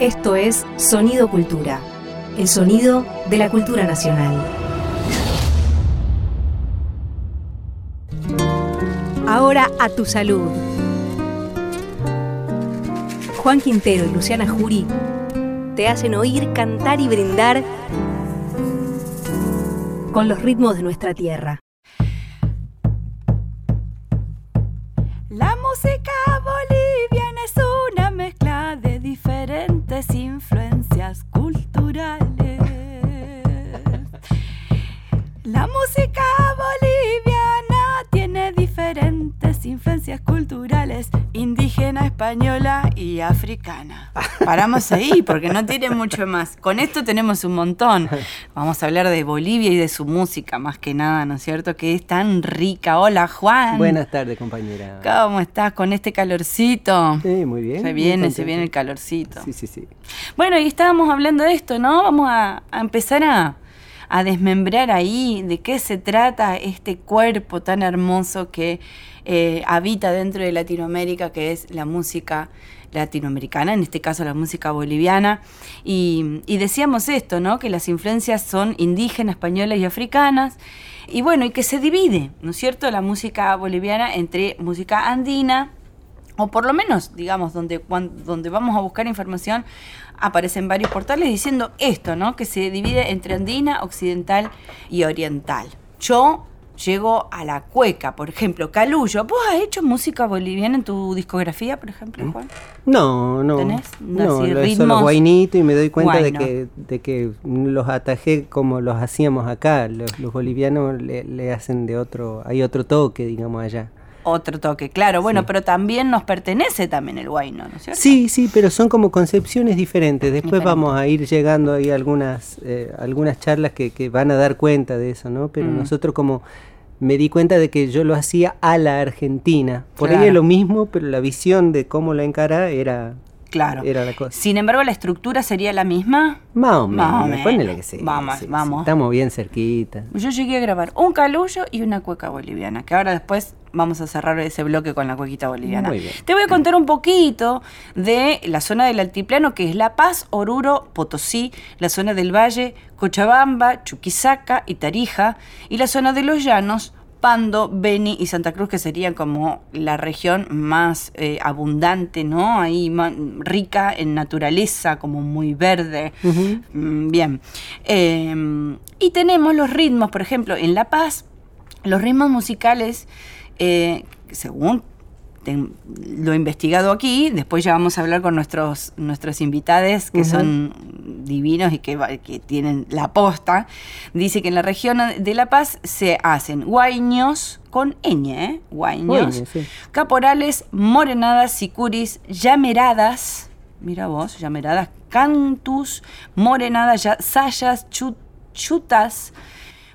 Esto es Sonido Cultura, el sonido de la cultura nacional. Ahora a tu salud. Juan Quintero y Luciana Jury te hacen oír, cantar y brindar con los ritmos de nuestra tierra. La música música boliviana tiene diferentes influencias culturales, indígena, española y africana. Paramos ahí porque no tiene mucho más. Con esto tenemos un montón. Vamos a hablar de Bolivia y de su música más que nada, ¿no es cierto? Que es tan rica. Hola Juan. Buenas tardes, compañera. ¿Cómo estás con este calorcito? Sí, muy bien. Se viene, se viene el calorcito. Sí, sí, sí. Bueno, y estábamos hablando de esto, ¿no? Vamos a, a empezar a, a desmembrar ahí de qué se trata este cuerpo tan hermoso que eh, habita dentro de Latinoamérica, que es la música latinoamericana, en este caso la música boliviana. Y, y decíamos esto, ¿no? Que las influencias son indígenas, españolas y africanas. Y bueno, y que se divide, ¿no es cierto?, la música boliviana entre música andina, o por lo menos, digamos, donde, cuan- donde vamos a buscar información, aparecen varios portales diciendo esto, ¿no? Que se divide entre andina, occidental y oriental. Yo llego a la cueca, por ejemplo, Calullo. ¿Vos has hecho música boliviana en tu discografía, por ejemplo, Juan? No, no. ¿Tenés No, así lo ritmos? solo guainito y me doy cuenta de que, de que los atajé como los hacíamos acá. Los, los bolivianos le, le hacen de otro, hay otro toque, digamos, allá. Otro toque, claro, bueno, Sí. pero también nos pertenece también el guayno, ¿no es cierto? Sí, sí, pero son como concepciones diferentes. Después Diferente. vamos a ir llegando ahí a algunas, eh, algunas charlas que, que van a dar cuenta de eso, ¿no? Pero Mm. nosotros como me di cuenta de que yo lo hacía a la Argentina. Por ahí Claro. es lo mismo, pero la visión de cómo la encara era, Claro. era la cosa. Sin embargo, la estructura sería la misma. Más o Más o menos, ponele que sí. Vamos, sí, sí, vamos. Estamos bien cerquita. Yo llegué a grabar un calullo y una cueca boliviana, que ahora después vamos a cerrar ese bloque con la cuequita boliviana. Muy bien. Te voy a contar un poquito de la zona del altiplano, que es La Paz, Oruro, Potosí, la zona del Valle, Cochabamba, Chuquisaca y Tarija, y la zona de los llanos, Pando, Beni y Santa Cruz, que serían como la región más eh, abundante, ¿no? Ahí ma- rica en naturaleza, como muy verde. Mm, Bien. Eh, y tenemos los ritmos, por ejemplo, en La Paz, los ritmos musicales, eh, según ten- lo he investigado aquí, después ya vamos a hablar con nuestros, nuestros invitados que son divinos y que, tienen la posta. Dice que en la región de La Paz se hacen guaiños con ñ, ¿eh? Sí. Caporales, morenadas, sicuris, llameradas, mira vos, llameradas, cantus, morenadas, ya- sayas, chu- chutas,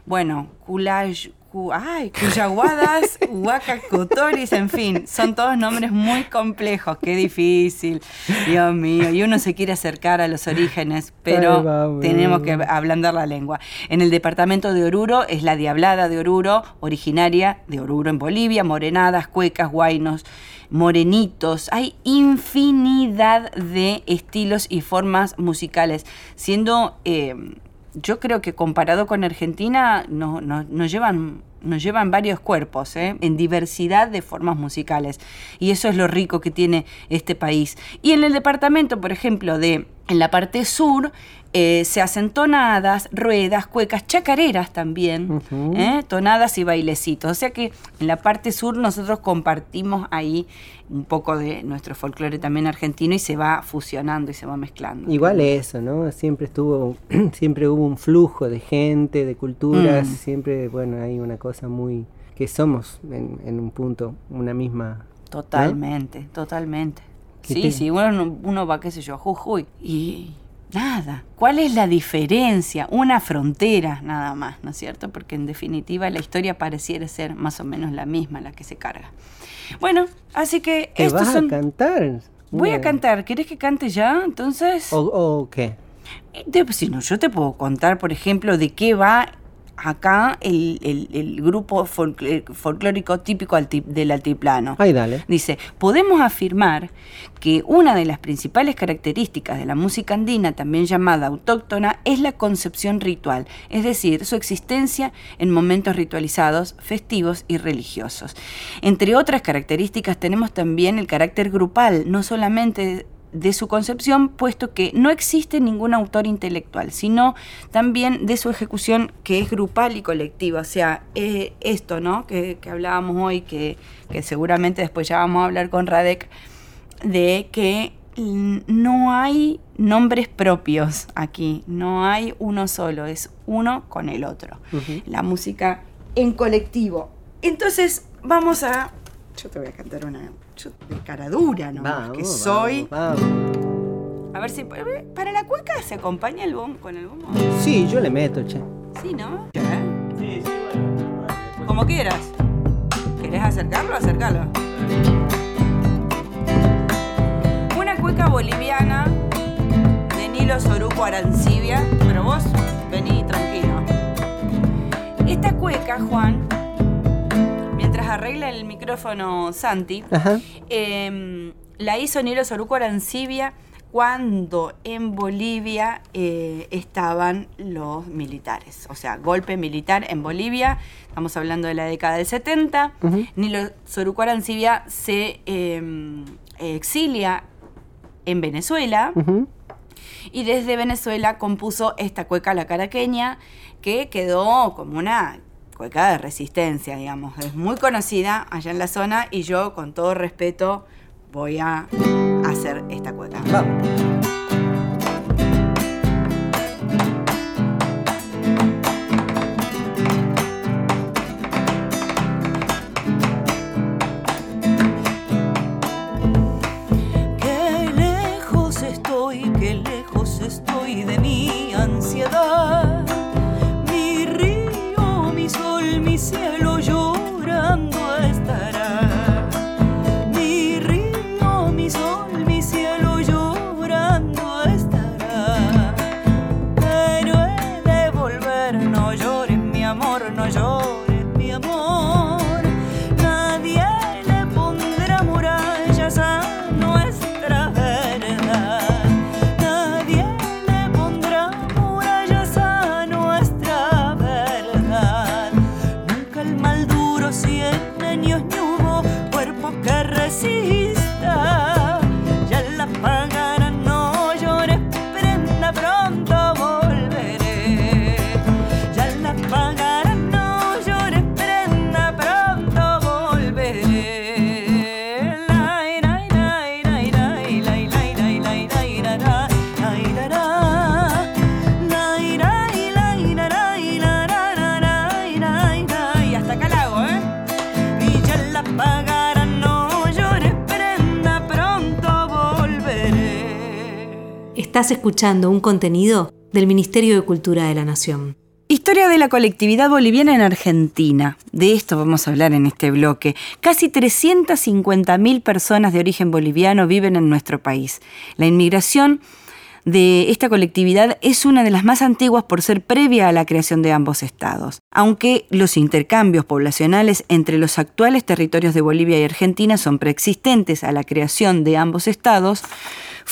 bueno, culay, cu- ay, cuyaguadas, huacacotoris, en fin, son todos nombres muy complejos, qué difícil, Dios mío, y uno se quiere acercar a los orígenes, pero Ay, tenemos que ablandar la lengua. En el departamento de Oruro es la Diablada de Oruro, originaria de Oruro en Bolivia, morenadas, cuecas, guainos, morenitos. Hay infinidad de estilos y formas musicales, siendo... eh, yo creo que comparado con Argentina no- no- nos llevan nos llevan varios cuerpos ¿eh? en diversidad de formas musicales y eso es lo rico que tiene este país y en el departamento por ejemplo de en la parte sur eh, se hacen tonadas, ruedas, cuecas, chacareras también. ¿eh? tonadas y bailecitos. O sea que en la parte sur nosotros compartimos ahí un poco de nuestro folclore también argentino y se va fusionando y se va mezclando. Igual eso, ¿no? Siempre estuvo, siempre hubo un flujo de gente, de culturas, Mm. siempre, bueno, hay una cosa muy, que somos en, en un punto, una misma... Totalmente, totalmente. ¿Qué Sí, sí, uno, uno va, qué sé yo, a Jujuy y nada. ¿Cuál es la diferencia? Una frontera nada más, ¿no es cierto? Porque en definitiva la historia pareciera ser más o menos la misma la que se carga. Bueno, así que ¿Te estos vas son... a cantar? Voy a cantar. ¿Querés que cante ya? Entonces... ¿O, o qué? Eh, si no, yo te puedo contar, por ejemplo, de qué va acá el, grupo folclórico típico del altiplano. Ay, dale. Dice, podemos afirmar que una de las principales características de la música andina, también llamada autóctona, es la concepción ritual, es decir, su existencia en momentos ritualizados, festivos y religiosos. Entre otras características tenemos también el carácter grupal, no solamente de su concepción, puesto que no existe ningún autor intelectual, sino también de su ejecución que es grupal y colectiva. O sea, eh, esto ¿no? que, hablábamos hoy, que, seguramente después ya vamos a hablar con Radek, de que no hay nombres propios aquí, no hay uno solo, es uno con el otro. La música en colectivo. Entonces, vamos a... Yo te voy a cantar una de cara dura, ¿no? que soy. A ver si. ¿Para la cueca se acompaña el bom con el bombo? Sí, yo le meto, che. Sí, ¿no? Sí, sí, bueno. Como quieras. ¿Querés acercarlo? Acercarlo. Una cueca boliviana de Nilo Soruco Arancibia, pero vos vení tranquilo. Esta cueca, Juan, arregla el micrófono Santi, em, la hizo Nilo Soruco Arancibia cuando en Bolivia eh, estaban los militares. O sea, golpe militar en Bolivia, estamos hablando de la década del 70. Nilo Soruco Arancibia se em, exilia en Venezuela. Y desde Venezuela compuso esta cueca la caraqueña, que quedó como una cueca de resistencia, digamos. Es muy conocida allá en la zona y yo, con todo respeto, voy a hacer esta cueca. Estás escuchando un contenido del Ministerio de Cultura de la Nación. Historia de la colectividad boliviana en Argentina. De esto vamos a hablar en este bloque. Casi 350.000 personas de origen boliviano viven en nuestro país. La inmigración de esta colectividad es una de las más antiguas por ser previa a la creación de ambos estados. Aunque los intercambios poblacionales entre los actuales territorios de Bolivia y Argentina son preexistentes a la creación de ambos estados,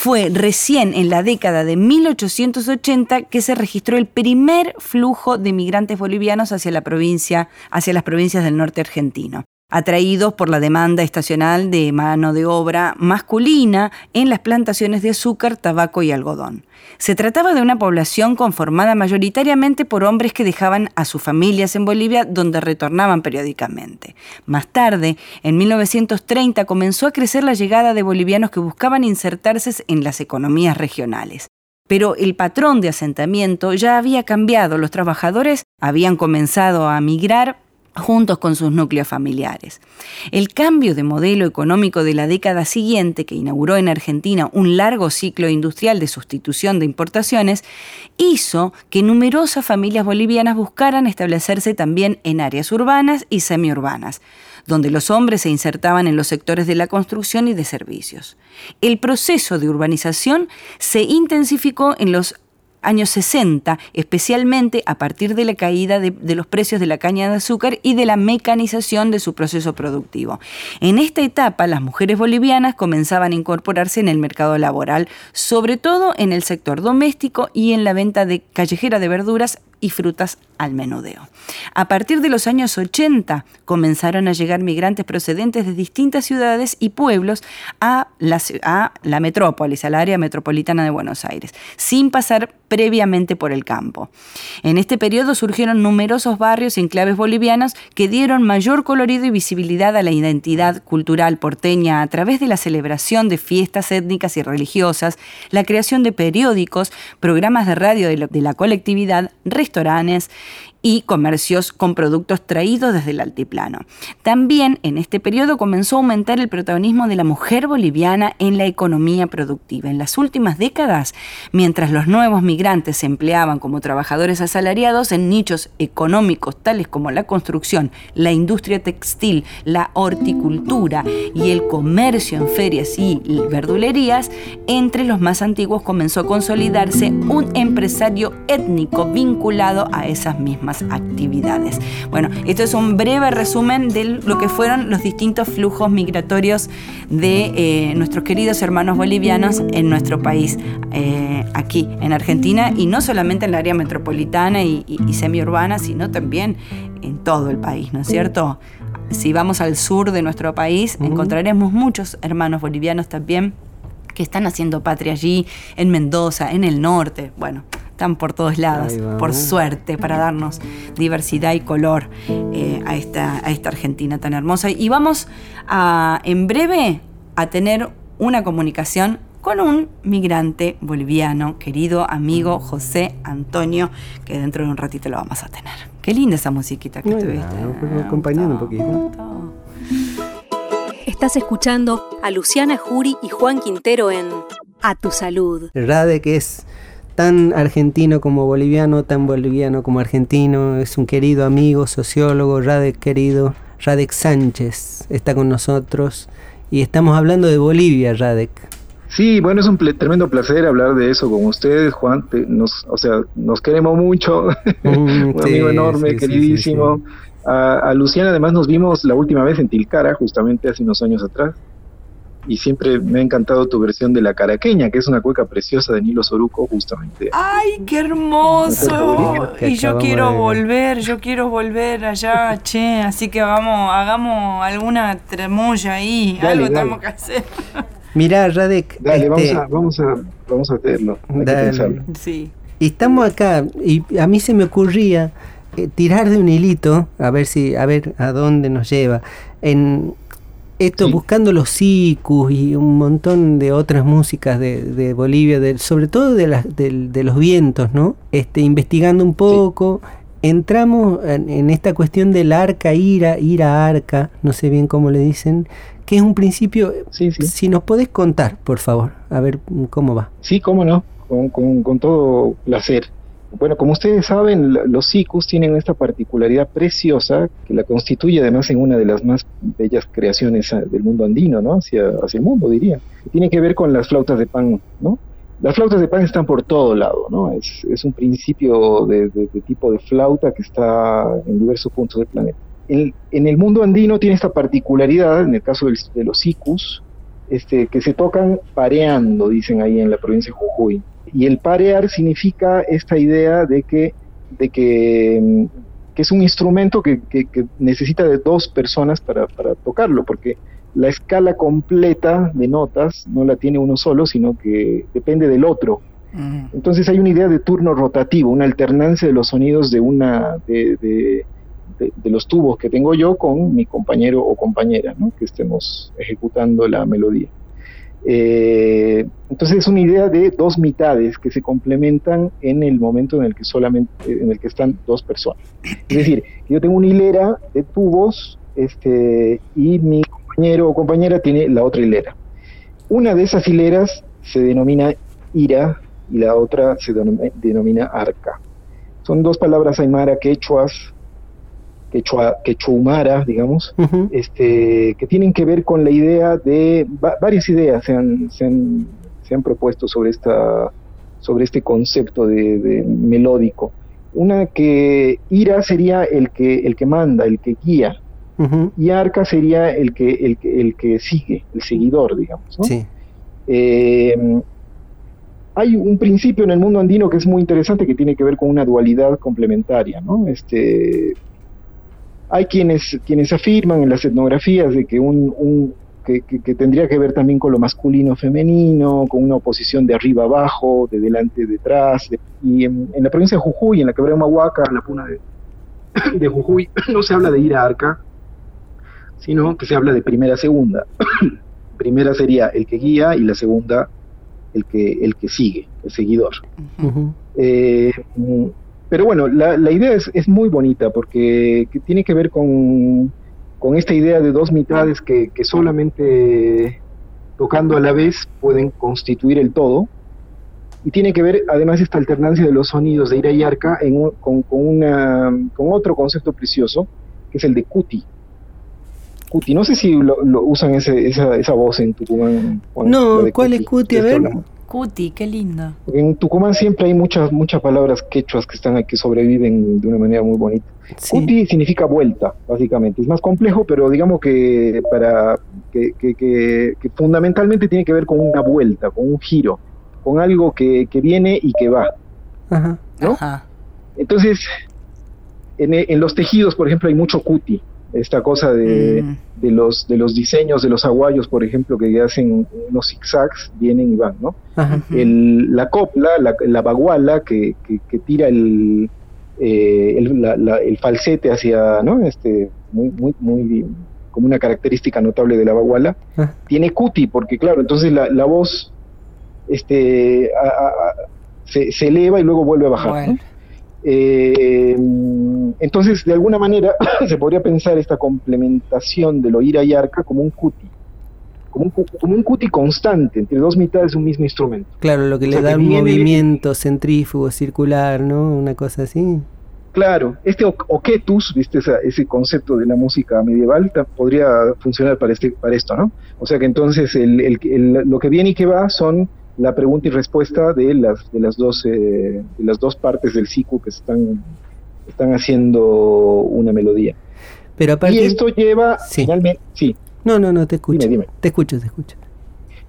fue recién en la década de 1880 que se registró el primer flujo de migrantes bolivianos hacia la provincia, hacia las provincias del norte argentino atraídos por la demanda estacional de mano de obra masculina en las plantaciones de azúcar, tabaco y algodón. Se trataba de una población conformada mayoritariamente por hombres que dejaban a sus familias en Bolivia donde retornaban periódicamente. Más tarde, en 1930, comenzó a crecer la llegada de bolivianos que buscaban insertarse en las economías regionales. Pero el patrón de asentamiento ya había cambiado, los trabajadores habían comenzado a migrar juntos con sus núcleos familiares. El cambio de modelo económico de la década siguiente, que inauguró en Argentina un largo ciclo industrial de sustitución de importaciones, hizo que numerosas familias bolivianas buscaran establecerse también en áreas urbanas y semiurbanas, donde los hombres se insertaban en los sectores de la construcción y de servicios. El proceso de urbanización se intensificó en los años 60, especialmente a partir de la caída de, los precios de la caña de azúcar y de la mecanización de su proceso productivo. En esta etapa, las mujeres bolivianas comenzaban a incorporarse en el mercado laboral, sobre todo en el sector doméstico y en la venta de callejera de verduras y frutas al menudeo. A partir de los años 80 comenzaron a llegar migrantes procedentes de distintas ciudades y pueblos a la, a la metrópolis, al área metropolitana de Buenos Aires, sin pasar previamente por el campo. En este periodo surgieron numerosos barrios y enclaves bolivianos que dieron mayor colorido y visibilidad a la identidad cultural porteña a través de la celebración de fiestas étnicas y religiosas, la creación de periódicos, programas de radio de, de la colectividad, restaurantes y comercios con productos traídos desde el altiplano. También en este periodo comenzó a aumentar el protagonismo de la mujer boliviana en la economía productiva. En las últimas décadas, mientras los nuevos migrantes se empleaban como trabajadores asalariados en nichos económicos tales como la construcción, la industria textil, la horticultura y el comercio en ferias y verdulerías, entre los más antiguos comenzó a consolidarse un empresario étnico vinculado a esas mismas actividades. Bueno, esto es un breve resumen de lo que fueron los distintos flujos migratorios de eh, nuestros queridos hermanos bolivianos en nuestro país, eh, aquí en Argentina, y no solamente en el área metropolitana y, semiurbana, sino también en todo el país, ¿no es cierto? Si vamos al sur de nuestro país, encontraremos muchos hermanos bolivianos también que están haciendo patria allí, en Mendoza, en el norte. Bueno, están por todos lados, por suerte, para darnos diversidad y color eh, a, esta, a esta Argentina tan hermosa. Y vamos a, en breve a tener una comunicación con un migrante boliviano, querido amigo José Antonio, que dentro de un ratito lo vamos a tener. Qué linda esa musiquita que tuviste. acompañando un poquito. Estás escuchando a Luciana Jury y Juan Quintero en A tu salud. Rade, que es tan argentino como boliviano, tan boliviano como argentino, es un querido amigo, sociólogo, Radek querido, Radek Sánchez está con nosotros y estamos hablando de Bolivia, Radek. Sí, bueno, es un tremendo placer hablar de eso con ustedes, Juan. nos, o sea, nos queremos mucho. Mm, un amigo enorme, queridísimo. a, a, Luciana, además, nos vimos la última vez en Tilcara, justamente hace unos años atrás y siempre me ha encantado tu versión de la caraqueña, que es una cueca preciosa de Nilo Soruco, justamente. ¡Ay, qué hermoso! Y yo quiero volver, yo quiero volver allá, che, así que vamos, hagamos alguna tremoya ahí, algo tenemos que hacer. Mirá, Radek. Dale, este, vamos, a, vamos, a, hacerlo. Sí. Y estamos acá, y a mí se me ocurría eh, tirar de un hilito, a ver si, a ver a dónde nos lleva. En, esto buscando los sicus y un montón de otras músicas de, Bolivia, sobre todo de, de, los vientos, ¿no? Este, investigando un poco, entramos en, esta cuestión del arca, ira, ira arca, no sé bien cómo le dicen, que es un principio, si nos podés contar, por favor, a ver cómo va. Sí, cómo no, con, con, con todo placer. Bueno, como ustedes saben, los sicus tienen esta particularidad preciosa que la constituye además en una de las más bellas creaciones ah, del mundo andino, ¿no? Hacia, hacia el mundo, diría. Tiene que ver con las flautas de pan, ¿no? Las flautas de pan están por todo lado, ¿no? Es, es un principio de, tipo de flauta que está en diversos puntos del planeta. En, el mundo andino tiene esta particularidad, en el caso de los sicus, este, que se tocan pareando, dicen ahí en la provincia de Jujuy. Y el parear significa esta idea de que, de que, mm, es un instrumento que, necesita de dos personas para, tocarlo, porque la escala completa de notas no la tiene uno solo, sino que depende del otro. Entonces hay una idea de turno rotativo, una alternancia de los sonidos de una de, de, los tubos que tengo yo con mi compañero o compañera, que estemos ejecutando la melodía. Eh, entonces es una idea de dos mitades que se complementan en el momento en el que solamente en el que están dos personas. Es decir, yo tengo una hilera de tubos este, y mi compañero o compañera tiene la otra hilera. Una de esas hileras se denomina ira y la otra se denomina arca. Son dos palabras aymara quechuas quechua, quechuhumara, digamos, este, que tienen que ver con la idea de, varias ideas se han, se han, se han propuesto sobre esta, sobre este concepto de, melódico. Una que ira sería el que, el que manda, el que guía, y arca sería el que, el, el que sigue, el seguidor, digamos. Eh, hay un principio en el mundo andino que es muy interesante que tiene que ver con una dualidad complementaria, ¿no? Este, hay quienes, quienes afirman en las etnografías de que un, que, tendría que ver también con lo masculino femenino, con una oposición de arriba abajo, de delante detrás. y en, la provincia de Jujuy, en la quebrada de Mahuaca, en la puna de, de, Jujuy, no se habla de ir a arca, sino que se habla de primera segunda. primera sería el que guía y la segunda el que, el que sigue, el seguidor. Eh, pero bueno, la, la idea es, es, muy bonita porque tiene que ver con con esta idea de dos mitades que, solamente tocando a la vez pueden constituir el todo. Y tiene que ver además esta alternancia de los sonidos de ira y arca en, con, una, con otro concepto precioso, que es el de cuti. Cuti, no sé si lo, usan ese, esa, esa voz en Tucumán. No, ¿cuál es cuti? A ver. Cuti, qué lindo. En Tucumán siempre hay muchas, muchas palabras quechuas que están ahí, que sobreviven de una manera muy bonita. Cuti significa vuelta, básicamente. Es más complejo, pero digamos que para que, que, fundamentalmente tiene que ver con una vuelta, con un giro, con algo que, viene y que va. Ajá. ¿no? Entonces, en, en, los tejidos, por ejemplo, hay mucho cuti esta cosa de, mm. de, los, de los diseños de los aguayos, por ejemplo, que hacen unos zigzags, vienen y van, ¿no? El, la copla, la, la baguala que, que, tira el, eh, el, el, falsete hacia, ¿no? Este, muy, muy, muy, como una característica notable de la baguala, tiene cuti, porque claro, entonces la, la voz este, se, se, eleva y luego vuelve a bajar, ¿no? Eh, entonces, de alguna manera, se podría pensar esta complementación de lo ira y arca como un cuti, como un, como un cuti constante entre dos mitades de un mismo instrumento. Claro, lo que le da un movimiento centrífugo, circular, ¿no? Una cosa así. Claro, este oquetus, viste ese concepto de la música medieval, podría funcionar para este, para esto, ¿no? O sea que entonces lo que viene y que va son la pregunta y respuesta de las de las dos de las dos partes del ciclo que están están haciendo una melodía. Pero aparte, y esto lleva finalmente sí. No, no, no te escucho. Te escucho, te escucho.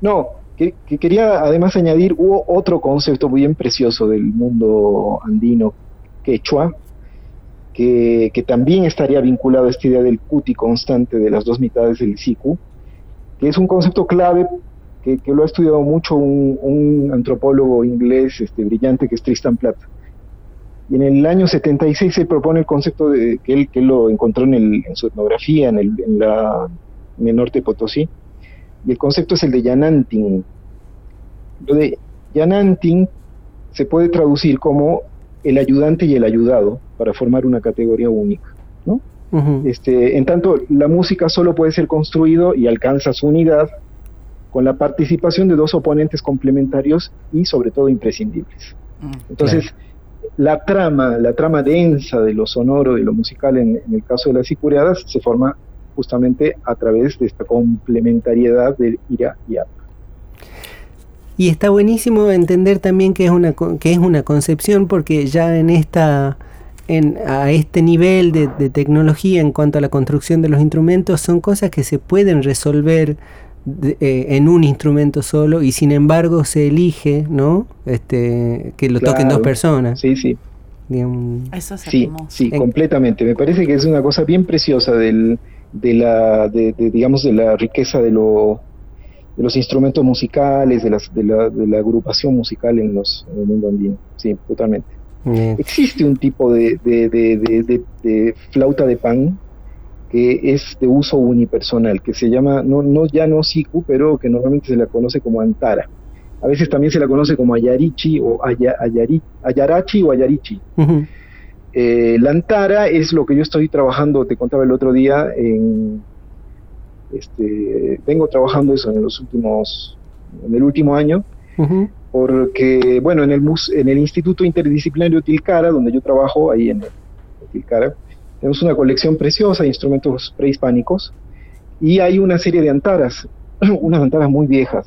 No, que, quería además añadir hubo otro concepto bien precioso del mundo andino quechua que, que también estaría vinculado a esta idea del cuti constante de las dos mitades del siku, que es un concepto clave que, lo ha estudiado mucho un, antropólogo inglés este, brillante que es Tristan Platt. Y en el año 76 se propone el concepto de que él, que lo encontró en, el, en su etnografía en el, en, la, en el norte de Potosí. Y el concepto es el de Yanantin. Lo de Yanantin se puede traducir como el ayudante y el ayudado para formar una categoría única. ¿no? este, en tanto, la música solo puede ser construido y alcanza su unidad con la participación de dos oponentes complementarios y sobre todo imprescindibles. Mm, Entonces, la trama, la trama densa de lo sonoro y lo musical en, el caso de las sicuriadas se forma justamente a través de esta complementariedad de ira y apa. Y está buenísimo entender también que es una, que es una concepción porque ya en esta... En, a este nivel de, de tecnología en cuanto a la construcción de los instrumentos son cosas que se pueden resolver eh, en un instrumento solo y sin embargo se elige, ¿no? Este, que lo toquen dos personas. Sí, sí. Eso sí, sí, completamente. Me parece que es una cosa bien preciosa del, de la, de, digamos, de la riqueza de lo, de los instrumentos musicales, de, las, de, la, de la agrupación musical en, los, en el mundo andino. Sí, totalmente. Existe un tipo de, de, flauta de pan que es de uso unipersonal, que se llama, no, no ya no siku, pero que normalmente se la conoce como antara. A veces también se la conoce como ayarichi o ayarachi o ayarichi. Eh, la antara es lo que yo estoy trabajando, te contaba el otro día, en, este, vengo trabajando eso en los últimos, en el último año, porque, bueno, en el, en el Instituto Interdisciplinario Tilcara, donde yo trabajo, ahí en, en Tilcara, tenemos una colección preciosa de instrumentos prehispánicos y hay una serie de antaras, unas antaras muy viejas.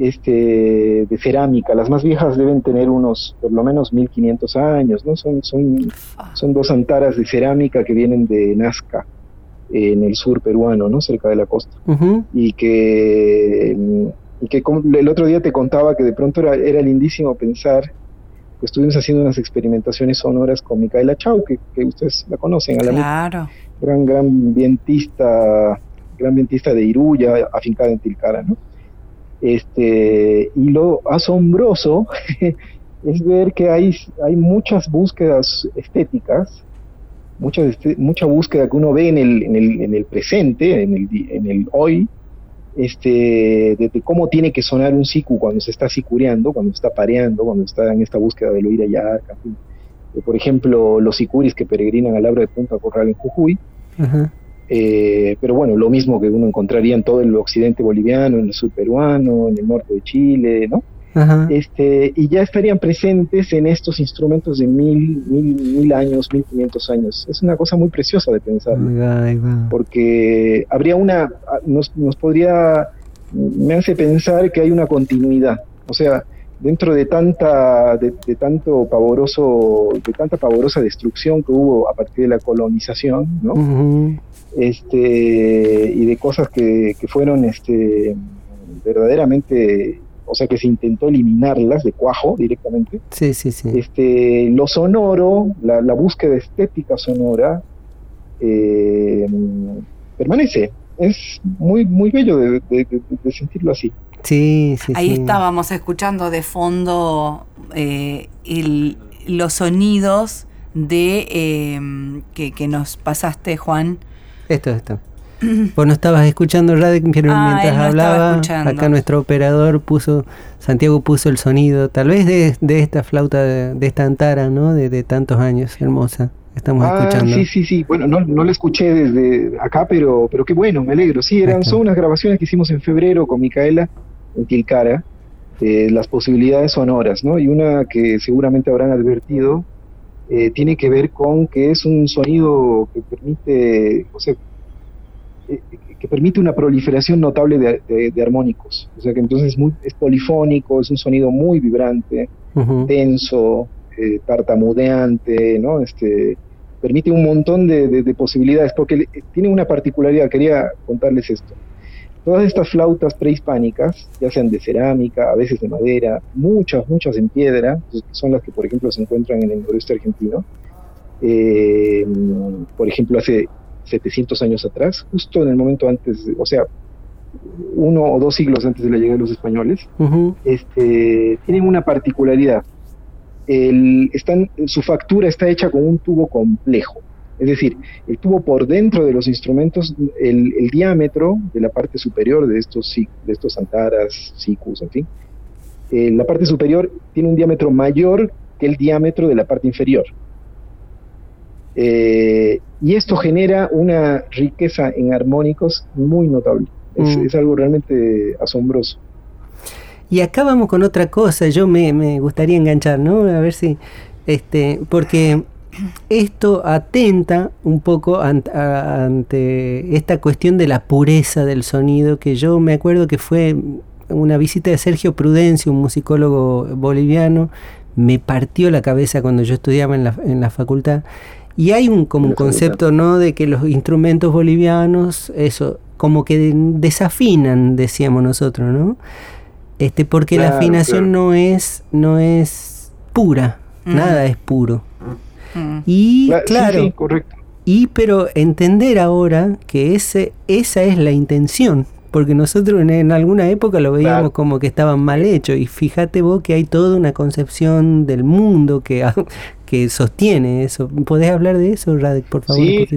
este, de cerámica. Las más viejas deben tener unos, por lo menos, 1500 años, ¿no? Son, son, son dos antaras de cerámica que vienen de Nazca, en el sur peruano, ¿no? Cerca de la costa. Y que, y que el otro día te contaba que de pronto era, era lindísimo pensar estuvimos haciendo unas experimentaciones sonoras con Micaela Chau, que, que ustedes la conocen, a la claro. gran, gran vientista, gran vientista de Iruya, afincada en Tilcara, ¿no? Este, y lo asombroso es ver que hay, hay muchas búsquedas estéticas, mucha, mucha búsqueda que uno ve en el, en el, en el presente, en el, en el hoy, este, de, cómo tiene que sonar un siku cuando se está sicureando, cuando está pareando, cuando está en esta búsqueda del oír allá. Eh, por ejemplo, los sicuris que peregrinan al Abra de Punta Corral en Jujuy, eh, pero bueno, lo mismo que uno encontraría en todo el occidente boliviano, en el sur peruano, en el norte de Chile, ¿no? Este, y ya estarían presentes en estos instrumentos de mil, mil, mil años, mil quinientos años. Es una cosa muy preciosa de pensar, porque habría una, nos, nos podría, me hace pensar que hay una continuidad, o sea, dentro de tanta, de, tanto pavoroso, de tanta pavorosa destrucción que hubo a partir de la colonización, ¿no? este, y de cosas que, fueron este, verdaderamente o sea que se intentó eliminarlas de cuajo directamente. Sí, sí, sí. Este, lo sonoro, la, búsqueda estética sonora, eh, permanece. Es muy, muy bello de, sentirlo así. Sí, sí, Ahí estábamos escuchando de fondo eh, los sonidos de eh, que, que, nos pasaste, Juan, esto, esto. Vos no estabas escuchando radio pero ah, mientras hablaba, acá nuestro operador puso, Santiago puso el sonido, tal vez de, de esta flauta, de, esta antara, ¿no? De, tantos años, hermosa. Estamos ah, escuchando. Sí, sí, sí. Bueno, no, no la escuché desde acá, pero, pero qué bueno, me alegro. Sí, eran, son unas grabaciones que hicimos en febrero con Micaela en Tilcara, las posibilidades sonoras, ¿no? Y una que seguramente habrán advertido eh, tiene que ver con que es un sonido que permite, o sea, eh, que permite una proliferación notable de, armónicos. O sea que entonces muy, es polifónico, es un sonido muy vibrante, tenso, eh, tartamudeante, ¿no? Este, permite un montón de, posibilidades, porque tiene una particularidad, quería contarles esto. Todas estas flautas prehispánicas, ya sean de cerámica, a veces de madera, muchas, muchas en piedra, pues, son las que, por ejemplo, se encuentran en el noroeste argentino. Eh, por ejemplo, hace 700 años atrás, justo en el momento antes, o sea, uno o dos siglos antes de la llegada de los españoles, este, tienen una particularidad. El, están, su factura está hecha con un tubo complejo. Es decir, el tubo por dentro de los instrumentos, el, diámetro de la parte superior de estos, de estos antaras, sicus, en fin, eh, la parte superior tiene un diámetro mayor que el diámetro de la parte inferior. Eh, y esto genera una riqueza en armónicos muy notable. Es, mm. algo realmente asombroso. Y acá vamos con otra cosa, yo me, me gustaría enganchar, ¿no? A ver si, este, porque esto atenta un poco ante, esta cuestión de la pureza del sonido, que yo me acuerdo que fue una visita de Sergio Prudencio, un musicólogo boliviano, me partió la cabeza cuando yo estudiaba en la, en la facultad. Y hay un como un concepto, ¿no? De que los instrumentos bolivianos, eso, como que desafinan, decíamos nosotros, ¿no? Este, porque la afinación no es, no es pura, nada es puro. Mm. Y claro, y pero entender ahora que ese, esa es la intención, porque nosotros en, alguna época lo veíamos como que estaban mal hechos y fíjate vos que hay toda una concepción del mundo que, que sostiene eso. ¿Podés hablar de eso, Radek, por favor? Sí,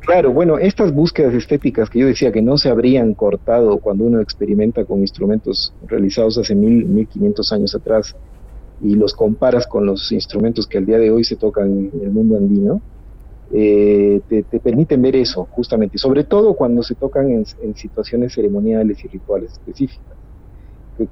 claro, bueno, estas búsquedas estéticas que yo decía que no se habrían cortado cuando uno experimenta con instrumentos realizados hace mil, mil quinientos años atrás, y los comparas con los instrumentos que al día de hoy se tocan en el mundo andino, eh, te, permiten ver eso justamente, sobre todo cuando se tocan en, situaciones ceremoniales y rituales específicas.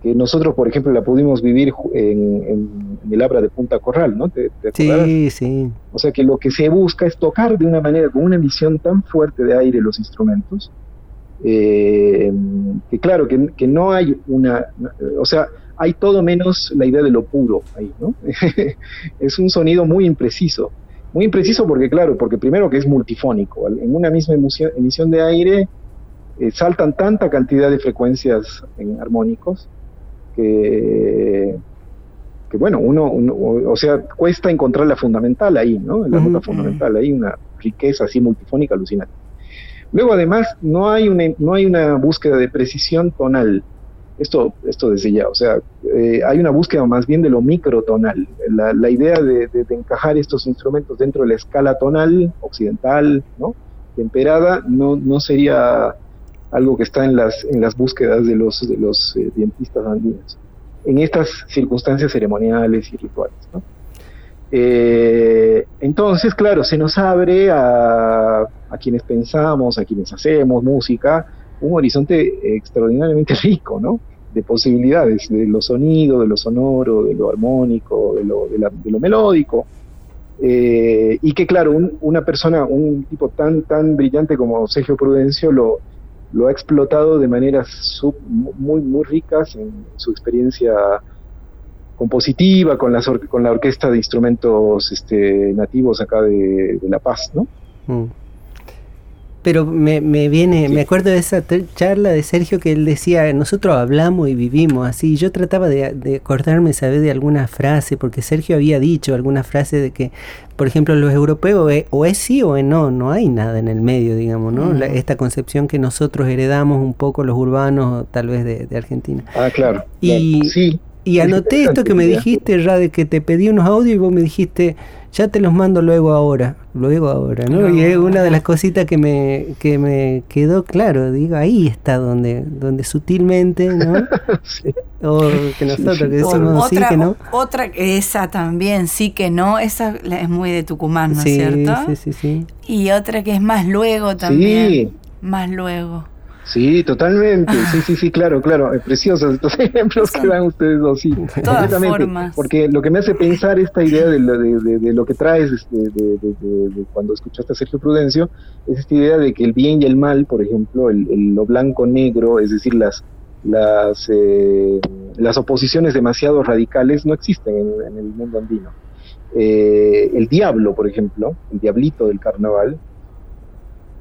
Que, nosotros, por ejemplo, la pudimos vivir en, el Abra de Punta Corral, ¿no? ¿Te, sí, sí. O sea que lo que se busca es tocar de una manera, con una emisión tan fuerte de aire los instrumentos, Eh, que claro, que, que, no hay una, o sea, hay todo menos la idea de lo puro ahí, ¿no? es un sonido muy impreciso, muy impreciso porque, claro, porque primero que es multifónico, en una misma emisión de aire eh, saltan tanta cantidad de frecuencias en armónicos que, que bueno, uno, o sea, cuesta encontrar la fundamental ahí, ¿no? La nota fundamental, hay una riqueza así multifónica alucinante. Luego, además, no hay una, no hay una búsqueda de precisión tonal. Esto, esto desde ya, o sea, eh, hay una búsqueda más bien de lo microtonal. La, la idea de, encajar estos instrumentos dentro de la escala tonal occidental, ¿no? temperada, no, no sería algo que está en las, en las búsquedas de los, de los eh, dientistas andinos, en estas circunstancias ceremoniales y rituales. Eh, entonces, claro, se nos abre a, a, quienes pensamos, a quienes hacemos música, un horizonte extraordinariamente rico, ¿no? De posibilidades, de lo sonido, de lo sonoro, de lo armónico, de lo, de lo melódico. Eh, y que, claro, una persona, un tipo tan, tan brillante como Sergio Prudencio lo, lo ha explotado de maneras muy, muy ricas en su experiencia compositiva, con, las con la orquesta de instrumentos este, nativos acá de, La Paz, ¿no? Mm. Pero me, me viene, me acuerdo de esa charla de Sergio que él decía, nosotros hablamos y vivimos así. Yo trataba de, de acordarme, ¿sabes? De alguna frase, porque Sergio había dicho alguna frase de que, por ejemplo, los europeos o es sí o es no, no hay nada en el medio, digamos, ¿no? esta concepción que nosotros heredamos un poco los urbanos, tal vez de, de Argentina. Ah, claro. Y, sí. Y anoté esto que me dijiste, de que te pedí unos audios y vos me dijiste, ya te los mando luego ahora, luego ahora, ¿no? y es una de las cositas que me, que me quedó claro, digo, ahí está donde, donde sutilmente, ¿no? O que nosotros que decimos otra, sí que no. Otra, esa también, sí que no, esa es muy de Tucumán, ¿no es cierto? Sí, sí, sí. Y otra que es más luego también. Sí. Más luego. Sí, totalmente. Sí, sí, sí, claro, claro. Es preciosos estos ejemplos que dan ustedes dos, sí. Completamente. Porque lo que me hace pensar esta idea de lo, de, lo que traes este, de, cuando escuchaste a Sergio Prudencio, es esta idea de que el bien y el mal, por ejemplo, el, lo blanco-negro, es decir, las, las, eh, las oposiciones demasiado radicales no existen en, el mundo andino. Eh, el diablo, por ejemplo, el diablito del carnaval,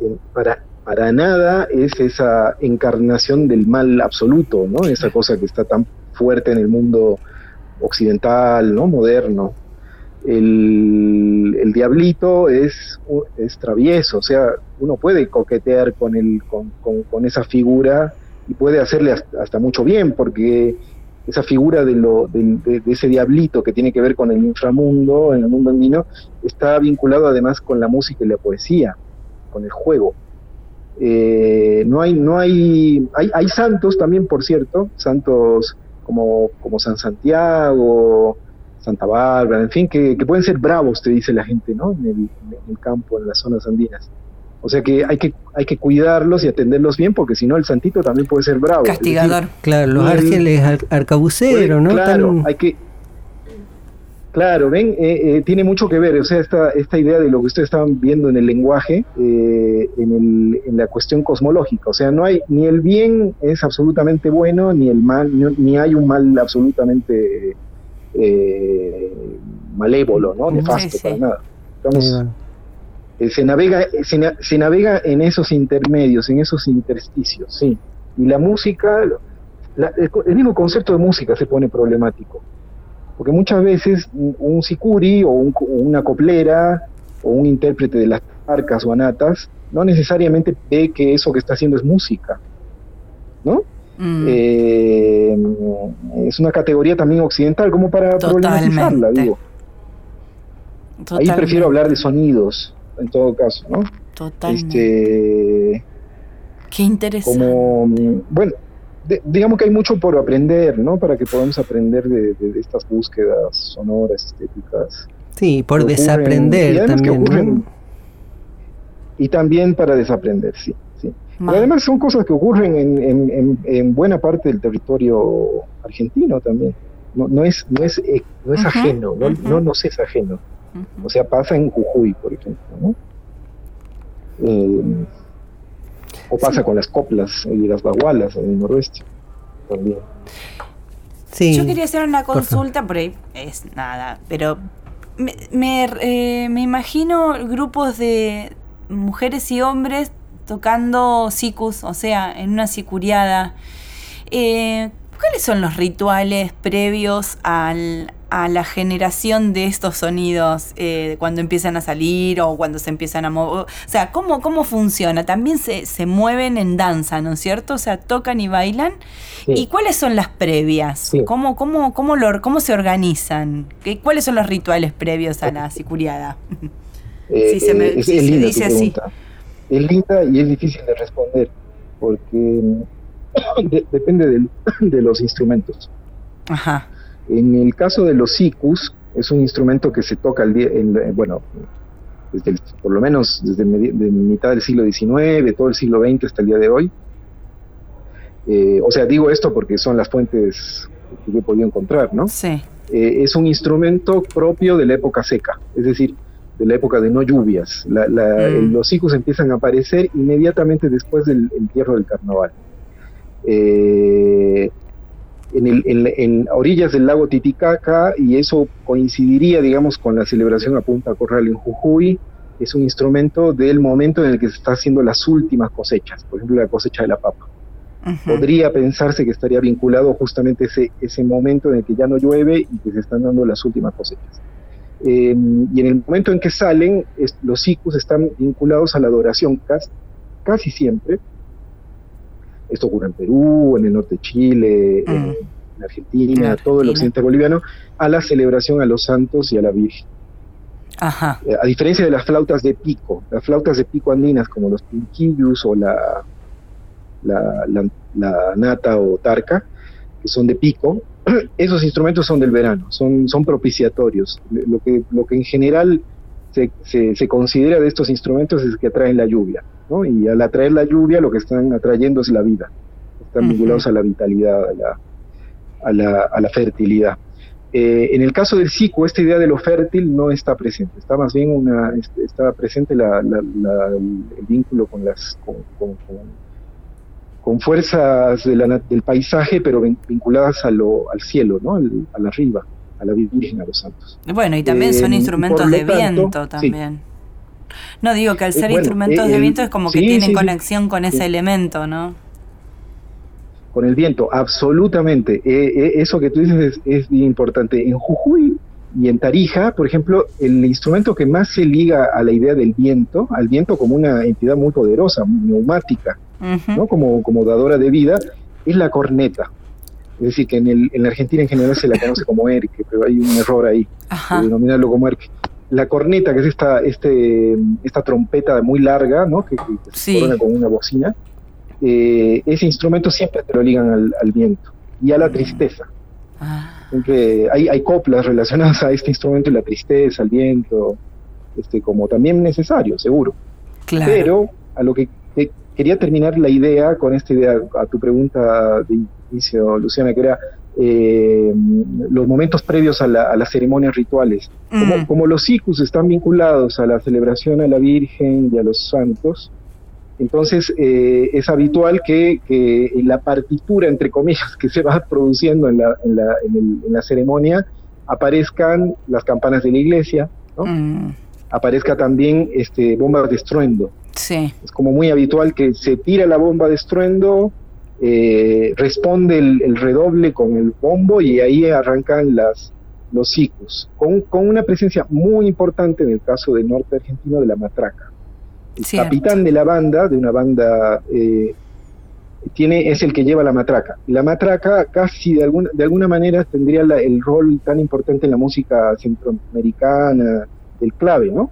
eh, para para nada es esa encarnación del mal absoluto, ¿no? Esa cosa que está tan fuerte en el mundo occidental, ¿no? Moderno. El, diablito es, es, travieso, o sea, uno puede coquetear con, el, con, esa figura y puede hacerle hasta, mucho bien, porque esa figura de, lo, de, ese diablito que tiene que ver con el inframundo, en el mundo andino, está vinculado además con la música y la poesía, con el juego. Eh, no hay, no hay, hay, hay, santos también, por cierto, santos como, como San Santiago, Santa Bárbara, en fin, que, pueden ser bravos, te dice la gente, ¿no? En el, campo, en las zonas andinas. O sea que hay que hay que cuidarlos y atenderlos bien, porque si no el santito también puede ser bravo. Castigador. claro, los ángeles arcabuceros, ¿no? Claro, hay que Claro, ven, eh, eh, tiene mucho que ver, o sea, esta, esta idea de lo que ustedes estaban viendo en el lenguaje, eh, en, el, en, la cuestión cosmológica, o sea, no hay, ni el bien es absolutamente bueno, ni el mal, ni, hay un mal absolutamente malévolo, ¿no? Nefasto, para nada. se, navega, se, navega en esos intermedios, en esos intersticios, sí. Y la música, el mismo concepto de música se pone problemático porque muchas veces un sicuri o, una coplera o un intérprete de las arcas o anatas no necesariamente ve que eso que está haciendo es música, ¿no? Mm. Eh, es una categoría también occidental, como para problematizarla, digo. Ahí prefiero hablar de sonidos, en todo caso, ¿no? Totalmente. Este, Qué interesante. Como, bueno, digamos que hay mucho por aprender, ¿no? Para que podamos aprender de, estas búsquedas sonoras, estéticas. Sí, por desaprender también. Y también para desaprender, sí. sí. además son cosas que ocurren en, en, buena parte del territorio argentino también. No, no es, no es, eh, no es ajeno, no, no nos es ajeno. O sea, pasa en Jujuy, por ejemplo, ¿no? Eh, O pasa con las coplas y las bagualas en el noroeste también. Sí, Yo quería hacer una consulta, por ahí es nada, pero me, me, eh, me imagino grupos de mujeres y hombres tocando sicus, o sea, en una sicuriada. Eh, ¿Cuáles son los rituales previos al, a la generación de estos sonidos eh, cuando empiezan a salir o cuando se empiezan a mover? O sea, ¿cómo, cómo funciona? También se, se mueven en danza, ¿no es cierto? O sea, tocan y bailan. ¿Y cuáles son las previas? ¿Cómo, cómo, cómo, lo, ¿Cómo se organizan? ¿Qué, ¿Cuáles son los rituales previos a la sicuriada? Eh, se, me, es, dice así. Es linda y es difícil de responder porque depende de, los instrumentos. Ajá. En el caso de los sicus, es un instrumento que se toca el bueno, desde por lo menos desde de mitad del siglo XIX, todo el siglo XX hasta el día de hoy. Eh, o sea, digo esto porque son las fuentes que yo he podido encontrar, ¿no? Sí. Eh, es un instrumento propio de la época seca, es decir, de la época de no lluvias. Mm. Los sicus empiezan a aparecer inmediatamente después del entierro del carnaval. Eh, en, orillas del lago Titicaca y eso coincidiría, digamos, con la celebración a Punta Corral en Jujuy. Es un instrumento del momento en el que se está haciendo las últimas cosechas, por ejemplo, la cosecha de la papa. Podría pensarse que estaría vinculado justamente ese, ese momento en el que ya no llueve y que se están dando las últimas cosechas. Eh, y en el momento en que salen, los sicus están vinculados a la adoración casi, casi siempre esto ocurre en Perú, en el norte de Chile, en, mm. Argentina, todo el occidente boliviano, a la celebración a los santos y a la Virgen. Ajá. Eh, a diferencia de las flautas de pico, las flautas de pico andinas como los pinquillus o la, la, la, nata o tarca, que son de pico, esos instrumentos son del verano, son, son propiciatorios. Lo que, lo que en general se, se, se considera de estos instrumentos es que atraen la lluvia. Y al atraer la lluvia lo que están atrayendo es la vida, están vinculados a la vitalidad, a la, a la, fertilidad. Eh, en el caso del psico, esta idea de lo fértil no está presente, está más bien una, está presente la, el vínculo con las con, con, fuerzas del paisaje, pero vinculadas a lo, al cielo, ¿no? a la arriba, a la Virgen, a los santos. Bueno, y también son eh, instrumentos de viento también. No digo que al ser instrumentos de viento es como que tienen conexión con ese elemento, ¿no? Con el viento, absolutamente. Eh, eh, eso que tú dices es, bien importante. En Jujuy y en Tarija, por ejemplo, el instrumento que más se liga a la idea del viento, al viento como una entidad muy poderosa, neumática, ¿no? como, como dadora de vida, es la corneta. Es decir, que en, el, en la Argentina en general se la conoce como erque, pero hay un error ahí, de denominarlo como erque la corneta, que es esta, este, esta trompeta muy larga, ¿no? que, se corona con una bocina, eh, ese instrumento siempre te lo ligan al, viento y a la mm. tristeza. Ah. hay, hay coplas relacionadas a este instrumento y la tristeza, al viento, este, como también necesario, seguro. Pero a lo que quería terminar la idea con esta idea, a tu pregunta de inicio, Luciana, que era eh, los momentos previos a, las ceremonias rituales. Mm. Como, los sicus están vinculados a la celebración a la Virgen y a los santos, entonces eh, es habitual que, en la partitura, entre comillas, que se va produciendo en la, en la, en la ceremonia, aparezcan las campanas de la iglesia, mm. aparezca también este, bombas de estruendo. Es como muy habitual que se tira la bomba de estruendo, eh, responde el, redoble con el bombo y ahí arrancan las, los ciclos, con, con, una presencia muy importante en el caso del norte argentino de la matraca. El capitán de la banda, de una banda, eh, tiene, es el que lleva la matraca. La matraca casi de, alguna, de alguna manera tendría el rol tan importante en la música centroamericana, del clave, ¿no?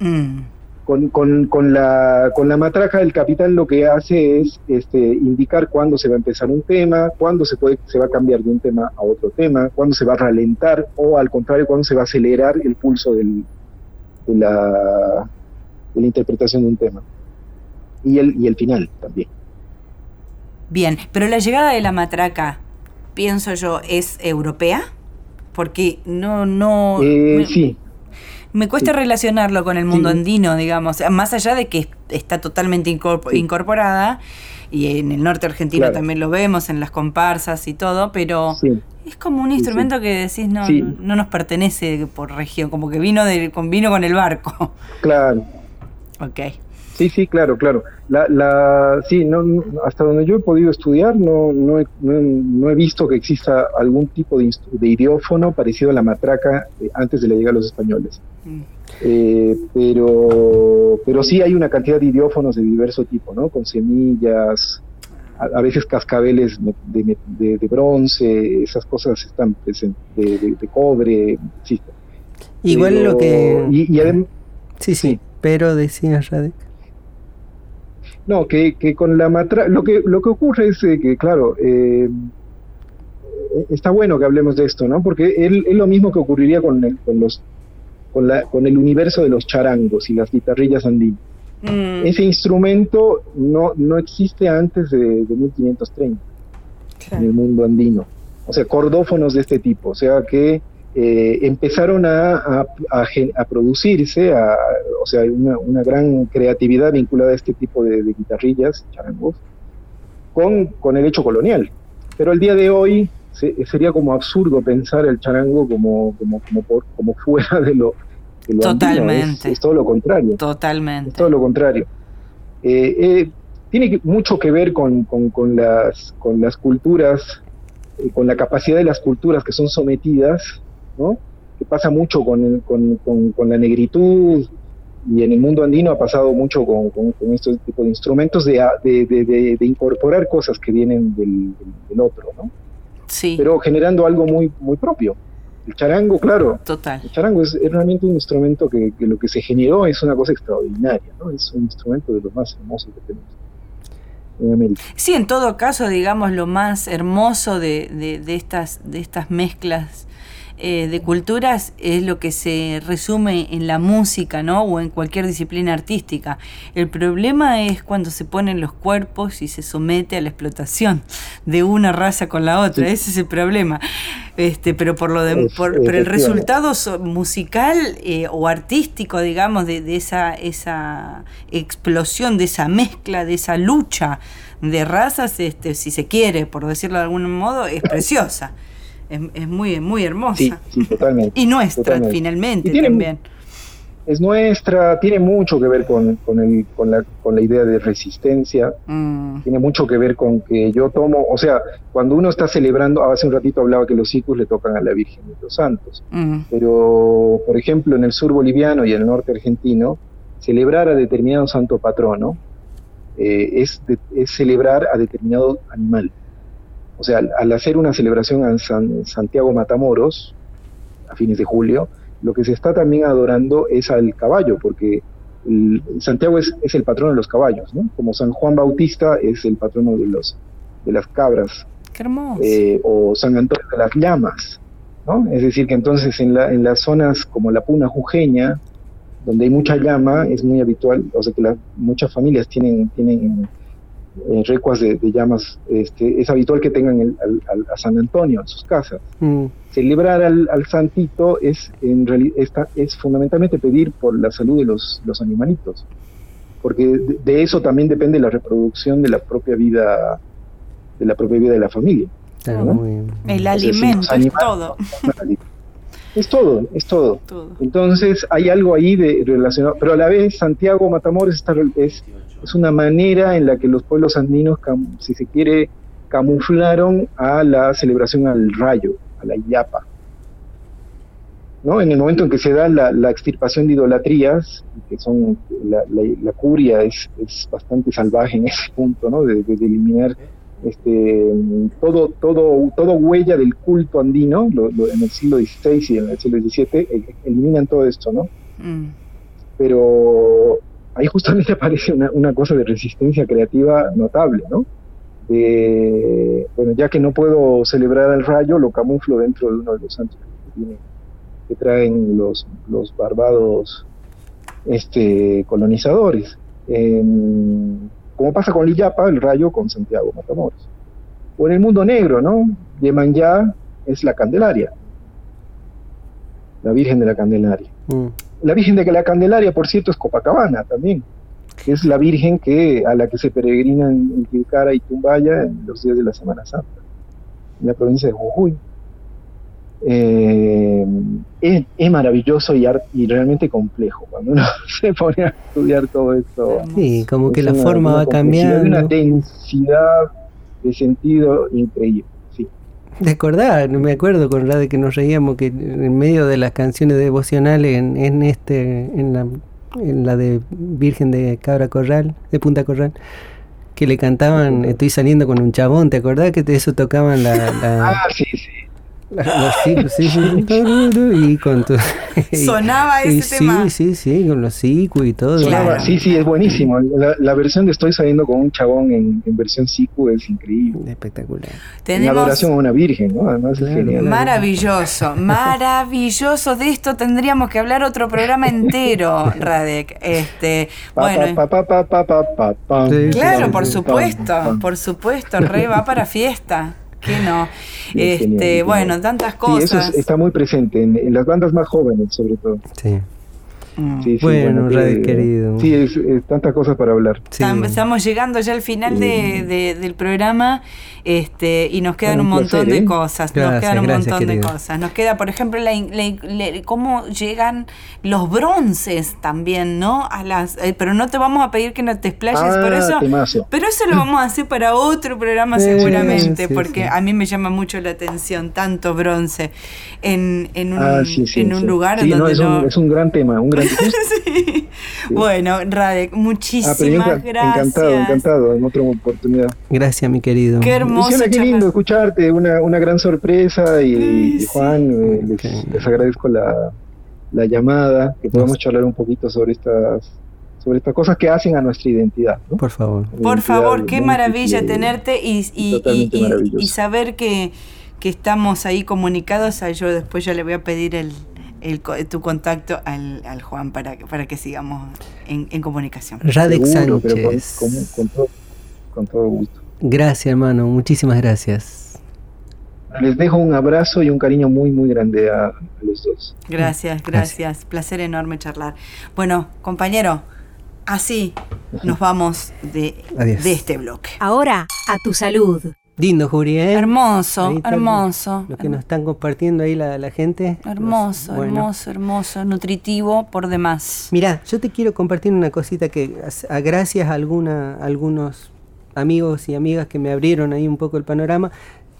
Mm con, con, con, la, con la matraca el capitán lo que hace es este, indicar cuándo se va a empezar un tema, cuándo se, puede, se va a cambiar de un tema a otro tema, cuándo se va a ralentar o al contrario, cuándo se va a acelerar el pulso del, de, la, de la interpretación de un tema. Y el, y el final también. Bien, pero la llegada de la matraca, pienso yo, ¿es europea? Porque no, no... Eh, sí, Me cuesta relacionarlo con el mundo andino, digamos, más allá de que está totalmente incorporada, y en el norte argentino también lo vemos, en las comparsas y todo, pero es como un instrumento que decís no, no nos pertenece por región, como que vino, de, vino con el barco. Claro. Ok. Sí, sí, claro, claro. La, la, sí, no, hasta donde yo he podido estudiar, no, no, he, no, he visto que exista algún tipo de, de idiófono parecido a la matraca eh, antes de la llegada de los españoles. Mm. Eh, pero, pero sí hay una cantidad de idiófonos de diverso tipo, ¿no? Con semillas, a, veces cascabeles de, de, bronce, esas cosas están presentes, de, cobre, existen. Igual lo que... Y, sí, sí, pero decía Radek. No, que, que con la matra lo que lo que ocurre es que, claro, eh, está bueno que hablemos de esto, ¿no? Porque es, lo mismo que ocurriría con, con los con, la, con el universo de los charangos y las guitarrillas andinas. Mm. Ese instrumento no, no existe antes de, 1530 en el mundo andino. O sea, cordófonos de este tipo. O sea, que eh, empezaron a, a, producirse, o sea, una, una, gran creatividad vinculada a este tipo de, guitarrillas, charangos, con, con, el hecho colonial. Pero el día de hoy sería como absurdo pensar el charango como, como, como, por, como fuera de lo, Totalmente. Es, todo lo contrario. Totalmente. Es todo lo contrario. Eh, eh, tiene mucho que ver con, con, con, las, con las culturas, con la capacidad de las culturas que son sometidas que pasa mucho con, con, la negritud y en el mundo andino ha pasado mucho con, estos tipos de instrumentos de, de, incorporar cosas que vienen del, otro, ¿no? Sí. Pero generando algo muy, muy propio. El charango, claro. Total. El charango es, realmente un instrumento que, lo que se generó es una cosa extraordinaria, ¿no? Es un instrumento de los más hermosos que tenemos. En América. Sí, en todo caso, digamos, lo más hermoso de, de, estas, de estas mezclas eh, de culturas es lo que se resume en la música, ¿no? O en cualquier disciplina artística. El problema es cuando se ponen los cuerpos y se somete a la explotación de una raza con la otra. Ese es el problema. Este, pero por lo de, pero el resultado musical eh, o artístico, digamos, de, de esa, esa explosión, de esa mezcla, de esa lucha de razas, este, si se quiere, por decirlo de algún modo, es preciosa es, muy, muy hermosa. Sí, totalmente. y nuestra, finalmente, también. Es nuestra, tiene mucho que ver con, con, el, con, la, con la idea de resistencia, mm. tiene mucho que ver con que yo tomo, o sea, cuando uno está celebrando, hace un ratito hablaba que los ciclos le tocan a la Virgen de los Santos, mm. pero por ejemplo en el sur boliviano y en el norte argentino, celebrar a determinado santo patrono eh, es, es celebrar a determinado animal. O sea, al, hacer una celebración en San, Santiago Matamoros, a fines de julio, lo que se está también adorando es al caballo, porque Santiago es, el patrono de los caballos, ¿no? Como San Juan Bautista es el patrono de, los, de las cabras. Qué hermoso. Eh, o San Antonio de las Llamas, ¿no? Es decir, que entonces en, la, en las zonas como la Puna Jujeña, donde hay mucha llama, es muy habitual, o sea que muchas familias tienen, tienen en recuas de, llamas, este, es habitual que tengan el, a San Antonio en sus casas. Mm. Celebrar al, santito es, en realidad, es fundamentalmente pedir por la salud de los, los animalitos, porque de, eso también depende la reproducción de la propia vida de la propia vida de la familia. El alimento es todo. Es todo, es todo. Entonces hay algo ahí de relacionado, pero a la vez Santiago Matamoros está, es es una manera en la que los pueblos andinos, si se quiere, camuflaron a la celebración al rayo, a la yapa. ¿No? En el momento en que se da la, extirpación de idolatrías, que son la, curia es, bastante salvaje en ese punto, ¿no? de, eliminar este, todo, todo, todo huella del culto andino, en el siglo XVI y en el siglo XVII, e, eliminan todo esto, ¿no? Mm. Pero ahí justamente aparece una, cosa de resistencia creativa notable, ¿no? bueno, ya que no puedo celebrar el rayo, lo camuflo dentro de uno de los santos que, traen los, los barbados este, colonizadores. Como pasa con Lillapa, el rayo con Santiago Matamoros. O en el mundo negro, ¿no? Yemanyá es la Candelaria, la Virgen de la Candelaria. Mm. la Virgen de la Candelaria, por cierto, es Copacabana también, que es la Virgen que a la que se peregrina en Tilcara y Tumbaya en los días de la Semana Santa, en la provincia de Jujuy. Eh, es, maravilloso y, y, realmente complejo cuando uno se pone a estudiar todo esto. Sí, como que la forma va cambiando. Una densidad de sentido increíble. Sí. De acordar, me acuerdo con de que nos reíamos que en medio de las canciones devocionales en, en este, en la, en la de Virgen de Cabra Corral, de Punta Corral, que le cantaban Estoy saliendo con un chabón, ¿te acordás que eso tocaban la, la... Ah, sí, sí los ciclos, sí, sí, y con Sonaba ese tema. Sí, sí, sí, con los ciclos y todo. Sonaba, sí, sí, es buenísimo. La, versión de Estoy saliendo con un chabón en, en versión sicu es increíble. Espectacular. Tenemos... En adoración a una virgen, ¿no? Además es genial. Maravilloso, maravilloso. De esto tendríamos que hablar otro programa entero, Radek. Este, bueno. claro, por supuesto, por supuesto, re va para fiesta que no. este, bueno, tantas cosas. Sí, eso está muy presente en, las bandas más jóvenes, sobre todo. Sí. Mm. bueno, Radio querido. Sí, es, tantas cosas para hablar. Estamos llegando ya al final de, del programa este, y nos quedan un, montón de ¿eh? cosas. nos quedan un montón de cosas. Nos queda, por ejemplo, la, cómo llegan los bronces también, ¿no? A las, eh, pero no te vamos a pedir que no te explayes por ah, eso. Pero eso lo vamos a hacer para otro programa seguramente, porque a mí me llama mucho la atención tanto bronce en, en un, ah, en un lugar donde es, un, es un gran tema, un gran Bueno, Radek, muchísimas ah, gracias. Encantado, encantado, en otra oportunidad. Gracias, mi querido. Qué hermoso. qué lindo escucharte, una, una gran sorpresa y, Juan, eh, les, agradezco la, la llamada, que podamos charlar un poquito sobre estas sobre estas cosas que hacen a nuestra identidad. Por favor. Por favor, qué maravilla tenerte y, y, y, saber que, que estamos ahí comunicados. Yo después ya le voy a pedir el, el, tu contacto al, al, Juan para, para que sigamos en, en comunicación. Radek Sánchez. Con, todo, gusto. Gracias, hermano. Muchísimas gracias. Les dejo un abrazo y un cariño muy, muy grande a, los dos. Gracias, gracias, Placer enorme charlar. Bueno, compañero, así nos vamos de, de este bloque. Ahora, a tu salud. Lindo, Juri, ¿eh? Hermoso, hermoso. Lo que nos están compartiendo ahí la, la gente. Hermoso, hermoso, hermoso, nutritivo por demás. Mira, yo te quiero compartir una cosita que a, gracias a alguna, algunos amigos y amigas que me abrieron ahí un poco el panorama,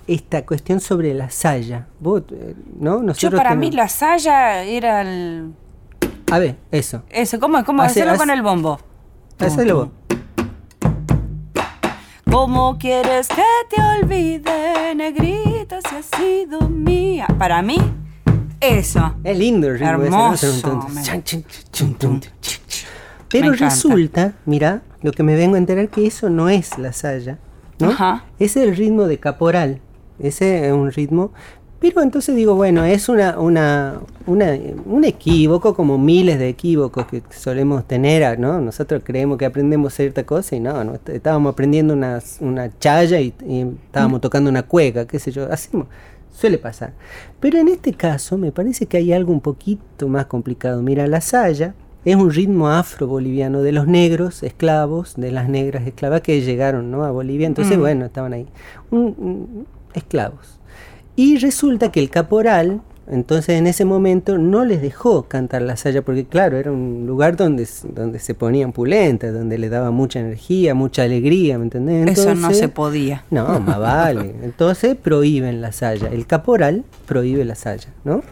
esta cuestión sobre la saya. ¿Vos, eh, ¿no? Nosotros yo para mí la saya era el... A ver, eso. Eso, ¿cómo, cómo hacerlo con el bombo? Hacelo vos. ¿Cómo quieres que te olvide, negrita, si has sido mía? Para mí, eso. Es lindo el ritmo Hermoso. Pero resulta, mira, lo que me vengo a enterar que eso no es la saya, ¿no? Ajá. Ese es el ritmo de caporal. Ese es un ritmo pero entonces digo, bueno, es una, una, un equívoco, como miles de equívocos que solemos tener, ¿no? Nosotros creemos que aprendemos cierta cosa y no, no estábamos aprendiendo una, una chaya y, estábamos tocando una cueca, qué sé yo, hacemos, suele pasar. Pero en este caso me parece que hay algo un poquito más complicado. Mira, la saya es un ritmo afro-boliviano de los negros esclavos, de las negras esclavas que llegaron ¿no? a Bolivia, entonces, mm. bueno, estaban ahí, esclavos. Y resulta que el caporal, entonces en ese momento no les dejó cantar la saya, porque claro, era un lugar donde, donde se ponían pulentas, donde le daba mucha energía, mucha alegría, ¿me entendés? Eso no se podía. No, más vale. Entonces prohíben la saya. El caporal prohíbe la saya, ¿no?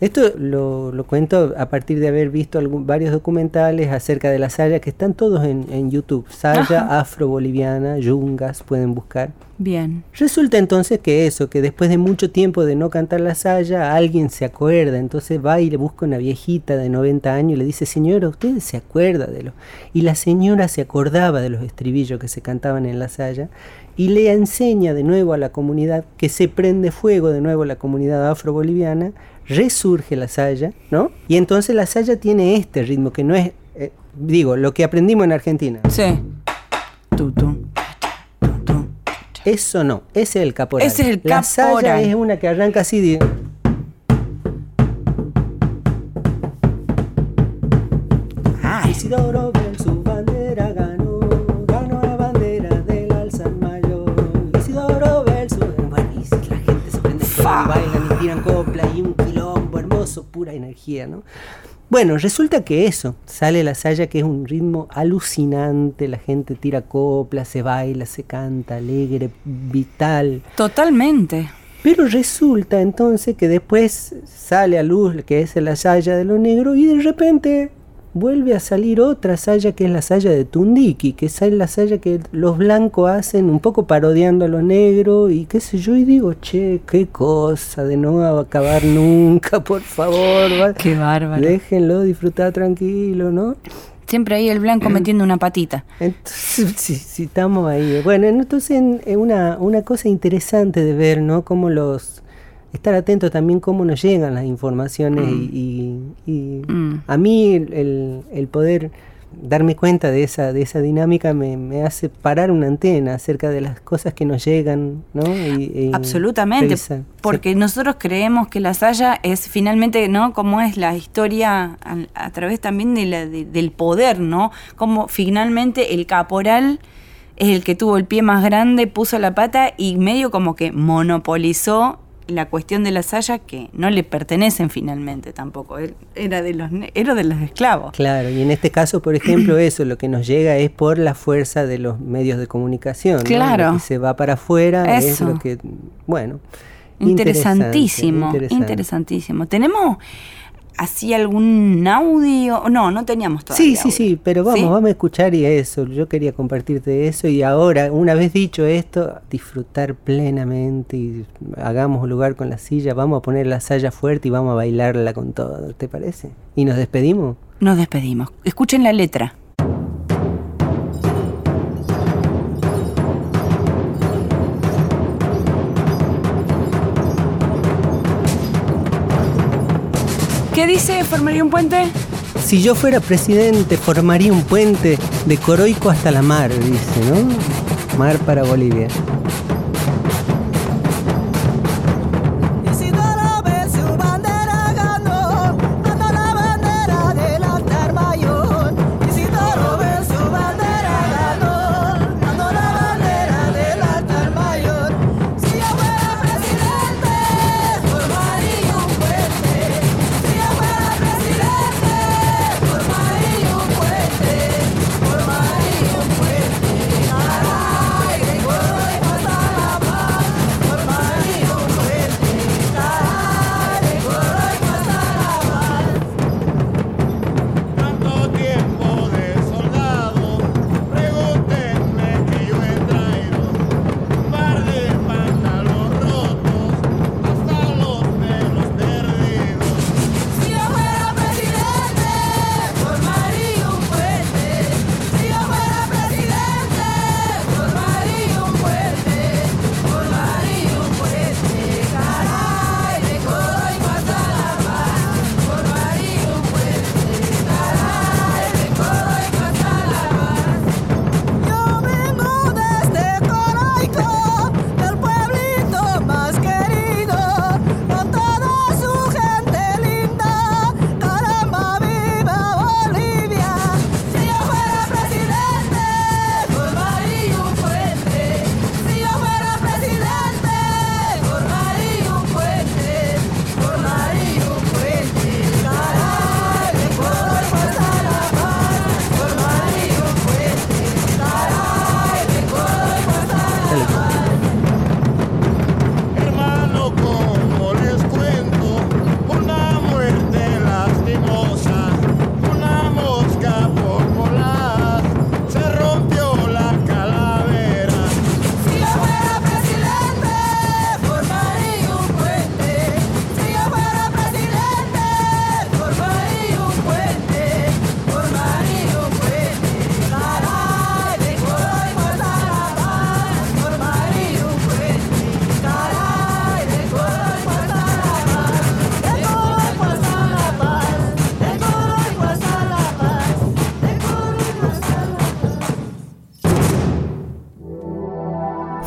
Esto lo, lo, cuento a partir de haber visto varios documentales acerca de la saya que están todos en, en YouTube. Saya afro-boliviana, yungas, pueden buscar. Bien. Resulta entonces que eso, que después de mucho tiempo de no cantar la saya, alguien se acuerda, entonces va y le busca una viejita de 90 años y le dice, señora, ¿usted se acuerda de lo? Y la señora se acordaba de los estribillos que se cantaban en la saya y le enseña de nuevo a la comunidad que se prende fuego de nuevo la comunidad afro-boliviana, resurge la saya, ¿no? Y entonces la saya tiene este ritmo que no es, eh, digo, lo que aprendimos en Argentina. Sí. Eso no, ese es el caporal. Ese es el La saya es una que arranca así. Isidoro Bell su bandera ganó, ganó la bandera del alza mayor. Isidoro Bell su... Bueno, y la gente se prende bailan y tiran copla y un quilombo hermoso, pura energía, ¿no? Bueno, resulta que eso, sale la saya que es un ritmo alucinante, la gente tira copla, se baila, se canta, alegre, vital. Totalmente. Pero resulta entonces que después sale a luz que es la saya de lo negro y de repente vuelve a salir otra saya que es la saya de Tundiki, que es la saya que los blancos hacen un poco parodiando a los negros y qué sé yo, y digo, che, qué cosa de no acabar nunca, por favor. Qué bárbaro. Déjenlo disfrutar tranquilo, ¿no? Siempre ahí el blanco metiendo una patita. Entonces, sí, sí, estamos ahí. Bueno, entonces una, una cosa interesante de ver, ¿no? Cómo los estar atento también cómo nos llegan las informaciones y, Mm. a mí el, el poder darme cuenta de esa, de esa dinámica me, me hace parar una antena acerca de las cosas que nos llegan, ¿no? Y- y Absolutamente, porque nosotros creemos que la saya es finalmente, ¿no? Como es la historia a, a través también de la- de- del poder, ¿no? Como finalmente el caporal es el que tuvo el pie más grande, puso la pata y medio como que monopolizó la cuestión de la saya que no le pertenecen finalmente tampoco. Era de los era de los esclavos. Claro, y en este caso, por ejemplo, eso, lo que nos llega es por la fuerza de los medios de comunicación. ¿no? Claro. Lo que se va para afuera es Eso. lo que, bueno. Interesantísimo, interesante, interesantísimo. ¿Tenemos así algún audio? No, no teníamos todavía. Sí, sí, audio. sí, pero vamos, ¿Sí? vamos a escuchar y eso. Yo quería compartirte eso y ahora, una vez dicho esto, disfrutar plenamente y hagamos lugar con la silla, vamos a poner la saya fuerte y vamos a bailarla con todo, ¿te parece? Y nos despedimos. Nos despedimos. Escuchen la letra. ¿Qué dice Formaría un puente? Si yo fuera presidente, formaría un puente de Coroico hasta la mar, dice, ¿no? Mar para Bolivia.